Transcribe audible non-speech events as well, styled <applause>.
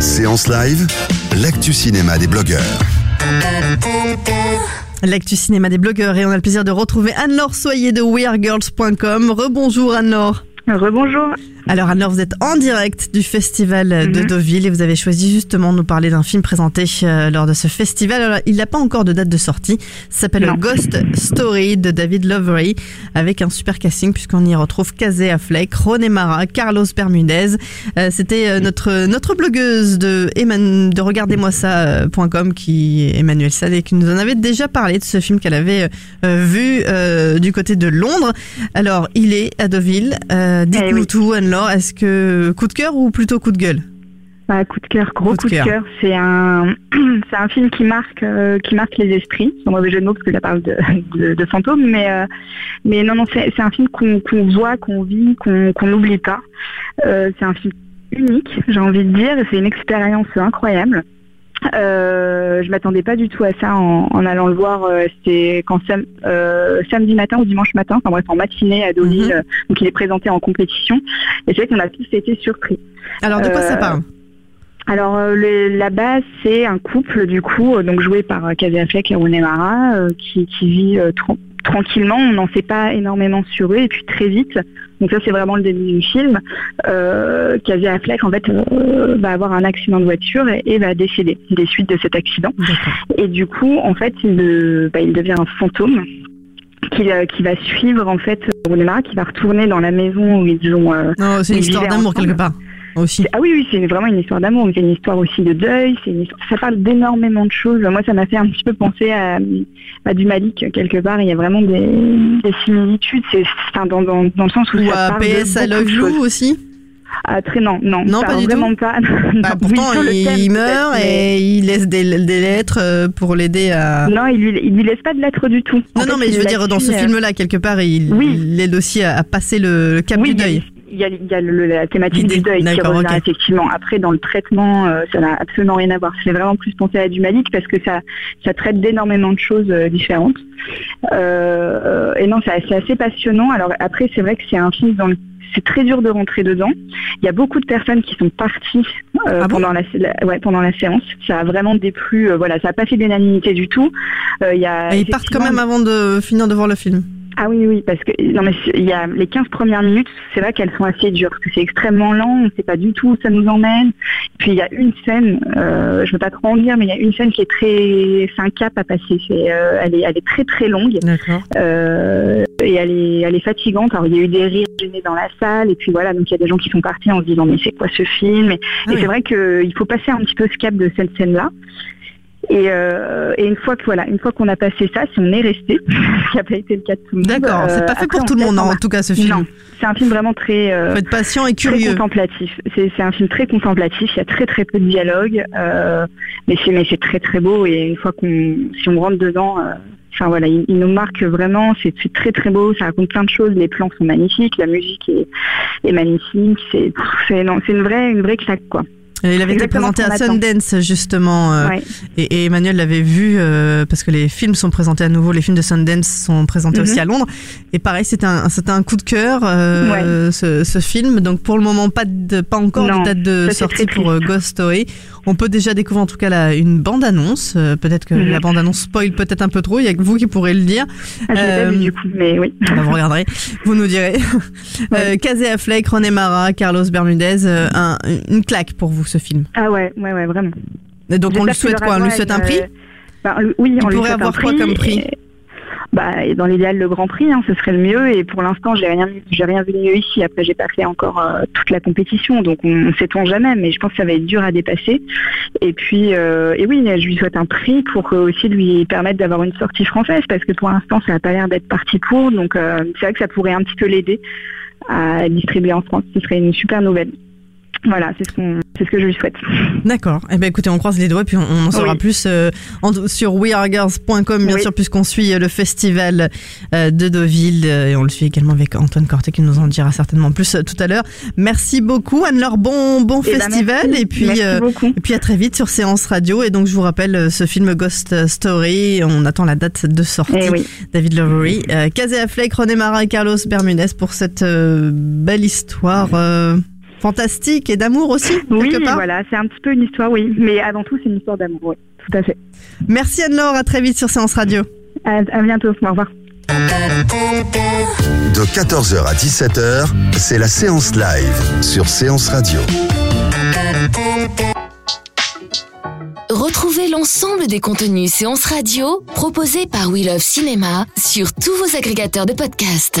Séance live, l'actu cinéma des blogueurs. L'actu cinéma des blogueurs et on a le plaisir de retrouver Anne-Laure Soyer de wearegirls.com. Rebonjour Anne-Laure. Rebonjour. Alors Anne-Laure, vous êtes en direct du festival de Mhm. Deauville et vous avez choisi justement de nous parler d'un film présenté euh, lors de ce festival. Alors, il n'a pas encore de date de sortie. S'appelle. Ghost Story de David Lovery avec un super casting puisqu'on y retrouve Casey Affleck, René Mara, Carlos Bermudez. Euh, C'était euh, notre notre blogueuse de Eman- de regardez-moi ça.com qui est Emmanuel Salé qui nous en avait déjà parlé de ce film qu'elle avait euh, vu euh, du côté de Londres. Alors, il est à Deauville. Euh, Dites-nous Eh oui. tout, Anne-Laure. Est-ce que coup de cœur ou plutôt coup de gueule Bah, coup de cœur, gros Coup de coup de cœur. C'est un, <clears throat> c'est un film qui marque, euh, qui marque les esprits. Sans mauvais jeu de mots parce que ça parle de, <laughs> de, de fantômes, mais euh, mais non non, c'est, c'est un film qu'on, qu'on voit, qu'on vit, qu'on, qu'on n'oublie pas. Euh, c'est un film unique, j'ai envie de dire. et C'est une expérience incroyable. Euh, je m'attendais pas du tout à ça en, en allant le voir. euh, C'était quand sam- euh, samedi matin ou dimanche matin, enfin bref en matinée à Deauville. Mhm. euh, Donc il est présenté en compétition. Et c'est vrai qu'on a tous été surpris. Alors, de quoi ça parle? Alors le- la base c'est un couple du coup donc joué par Casey Affleck et Rooney Mara qui, qui vit tran- tranquillement. On n'en sait pas énormément sur eux et puis très vite. Donc ça c'est vraiment le début du film. Euh, Casey Affleck en fait euh, va avoir un accident de voiture et, et va décéder des suites de cet accident. Et du coup en fait il, bah, il devient un fantôme. Qui, euh, qui va suivre en fait qui va retourner dans la maison où ils ont euh, Non, c'est une histoire d'amour quelque part. Aussi. ah oui, oui, c'est vraiment une histoire d'amour, mais c'est une histoire aussi de deuil, c'est une histoire- ça parle d'énormément de choses. Moi, ça m'a fait un petit peu penser à, à du Malik, quelque part. Il y a vraiment des, des similitudes, c'est enfin, dans, dans, dans le sens où Ou ça à parle PS de I Love You aussi Ah, très non, non, Non, ça, pas du tout vraiment pas. <laughs> bah, Pourtant, oui, il, thème, il peut-être, meurt mais- et il laisse des, des lettres euh, pour l'aider à... Non, il lui, il lui laisse pas de lettres du tout. En Non, non, fait, mais je veux dire, dans ce euh, film-là, quelque part, il, Oui. il aide aussi à, à passer le, le cap oui, du deuil. Il y a, il y a le- la thématique du deuil qui revient effectivement. Après, dans le traitement, euh, ça n'a absolument rien à voir. C'est vraiment plus pensé à du Malik parce que ça, ça traite d'énormément de choses euh, différentes. Euh, et non, c'est assez, passionnant. Alors après, c'est vrai que c'est un film dans le c'est très dur de rentrer dedans. Il y a beaucoup de personnes qui sont parties euh, Ah bon? pendant la, la- ouais, pendant la séance. Ça a vraiment déplu. euh, voilà, ça n'a pas fait d'unanimité du tout. Euh, il y a Et ils partent quand même avant de finir de voir le film. Ah oui, oui, parce que non mais il y a les 15 premières minutes, c'est vrai qu'elles sont assez dures, parce que c'est extrêmement lent, on ne sait pas du tout où ça nous emmène. Puis il y a une scène, euh, je ne veux pas trop en dire, mais il y a une scène qui est très, c'est un cap à passer. C'est, euh, elle est, elle est très très longue euh, et elle est, elle est fatigante. Alors il y a eu des rires gênés dans la salle, et puis voilà, donc il y a des gens qui sont partis en se disant mais c'est quoi ce film? Et, Ah et oui. c'est vrai qu'il faut passer un petit peu ce cap de cette scène-là. Et, euh, et une fois que voilà, une fois qu'on a passé ça, si on est resté, <laughs> ce qui n'a pas été le cas de tout le monde. D'accord, c'est euh, pas fait après, pour tout le monde, hein, en tout cas, ce film. Non, c'est un film vraiment très, euh, Faut être patient et très curieux. contemplatif. C'est un film très contemplatif. Il y a très très peu de dialogue, euh, mais c'est mais c'est très très beau. Et une fois qu'on, si on rentre dedans, euh, enfin voilà, il, il nous marque vraiment. C'est très très beau. Ça raconte plein de choses. Les plans sont magnifiques. La musique est, est magnifique. C'est une vraie une vraie claque quoi. Il avait été présenté à. Sundance, justement. euh, Ouais. Et, et Emmanuel l'avait vu euh, parce que les films sont présentés à nouveau, les films de Sundance sont présentés Mhm. aussi à Londres. Et pareil, c'était un, c'était un coup de cœur euh, ce, ce film. Donc pour le moment, pas de, pas encore Non, de date de sortie pour euh. Ghost Story. On peut déjà découvrir en tout cas la, une bande annonce. Euh, peut-être que Mhm. la bande annonce spoil peut-être un peu trop. Il y a que vous qui pourrez le dire. Ah, je l'ai pas vu du coup, mais oui. Bah, vous regarderez, vous nous direz. <laughs> Euh, Casey Affleck, René Mara, Carlos Bermudez, un- une claque pour vous ce film. Ah ouais, ouais, ouais, vraiment. Et donc on lui souhaite quoi On lui souhaite un prix euh, ben, oui, Il on lui pourrait avoir quoi comme prix et- bah, et dans l'idéal le Grand Prix, hein, ce serait le mieux. Et pour l'instant, j'ai rien, j'ai rien vu de mieux ici. Après, j'ai pas fait encore euh, toute la compétition, donc on, ne sait-on jamais. Mais je pense que ça va être dur à dépasser. Et puis, euh, et oui, je lui souhaite un prix pour aussi lui permettre d'avoir une sortie française, parce que pour l'instant, ça n'a pas l'air d'être parti pour. Donc, euh, c'est vrai que ça pourrait un petit peu l'aider à distribuer en France. Ce serait une super nouvelle. Voilà, c'est ce, qu'on, c'est ce que je lui souhaite. D'accord. Eh ben, écoutez, on croise les doigts puis on, en saura plus euh, sur wearegirls.com, bien sûr, puisqu'on suit euh, le festival euh, de Deauville et on le suit également avec Antoine Corté qui nous en dira certainement plus tout à l'heure. Merci beaucoup, Anne-Laure. Bon, bon eh ben, festival et puis et puis à très vite sur Séance Radio. Et donc, je vous rappelle ce film Ghost Story. On attend la date de sortie. Eh David Lowery, euh, Casey Affleck, René Mara et Carlos Bermudez pour cette belle histoire fantastique et d'amour aussi. Oui, voilà, c'est un petit peu une histoire, oui. Mais avant tout, c'est une histoire d'amour, oui, tout à fait. Merci Anne-Laure, à très vite sur Séance Radio. À, bientôt, au revoir. De 14h à 17h, c'est la séance live sur Séance Radio. Retrouvez l'ensemble des contenus séances radio proposés par We Love Cinéma sur tous vos agrégateurs de podcasts.